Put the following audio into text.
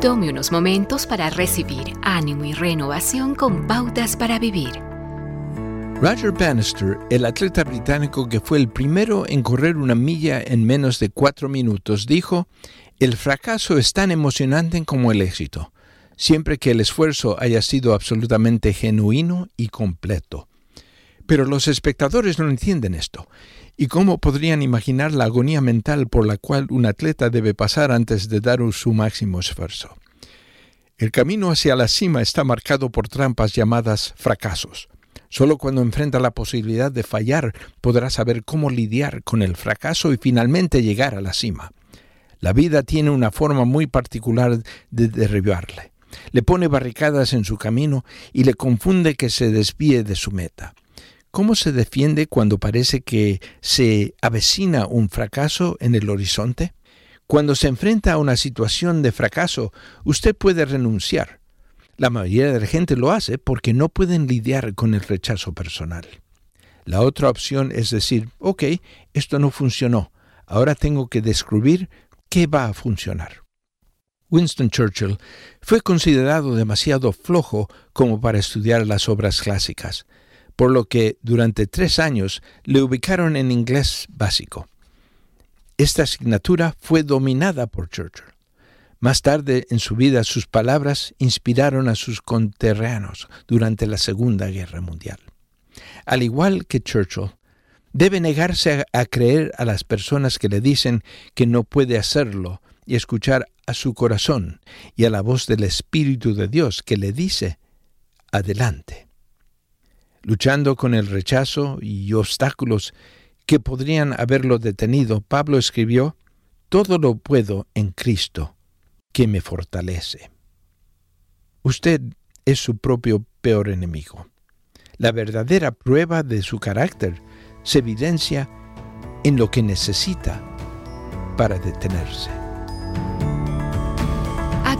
Tome unos momentos para recibir ánimo y renovación con pautas para vivir. Roger Bannister, el atleta británico que fue el primero en correr una milla en menos de cuatro minutos, dijo, el fracaso es tan emocionante como el éxito, siempre que el esfuerzo haya sido absolutamente genuino y completo. Pero los espectadores no entienden esto. ¿Y cómo podrían imaginar la agonía mental por la cual un atleta debe pasar antes de dar su máximo esfuerzo? El camino hacia la cima está marcado por trampas llamadas fracasos. Solo cuando enfrenta la posibilidad de fallar podrá saber cómo lidiar con el fracaso y finalmente llegar a la cima. La vida tiene una forma muy particular de derribarle. Le pone barricadas en su camino y le confunde que se desvíe de su meta. ¿Cómo se defiende cuando parece que se avecina un fracaso en el horizonte? Cuando se enfrenta a una situación de fracaso, usted puede renunciar. La mayoría de la gente lo hace porque no pueden lidiar con el rechazo personal. La otra opción es decir, ok, esto no funcionó, ahora tengo que descubrir qué va a funcionar. Winston Churchill fue considerado demasiado flojo como para estudiar las obras clásicas por lo que durante tres años le ubicaron en inglés básico. Esta asignatura fue dominada por Churchill. Más tarde en su vida sus palabras inspiraron a sus conterráneos durante la Segunda Guerra Mundial. Al igual que Churchill, debe negarse a, creer a las personas que le dicen que no puede hacerlo y escuchar a su corazón y a la voz del Espíritu de Dios que le dice, adelante luchando con el rechazo y obstáculos que podrían haberlo detenido, Pablo escribió, Todo lo puedo en Cristo, que me fortalece. Usted es su propio peor enemigo. La verdadera prueba de su carácter se evidencia en lo que necesita para detenerse.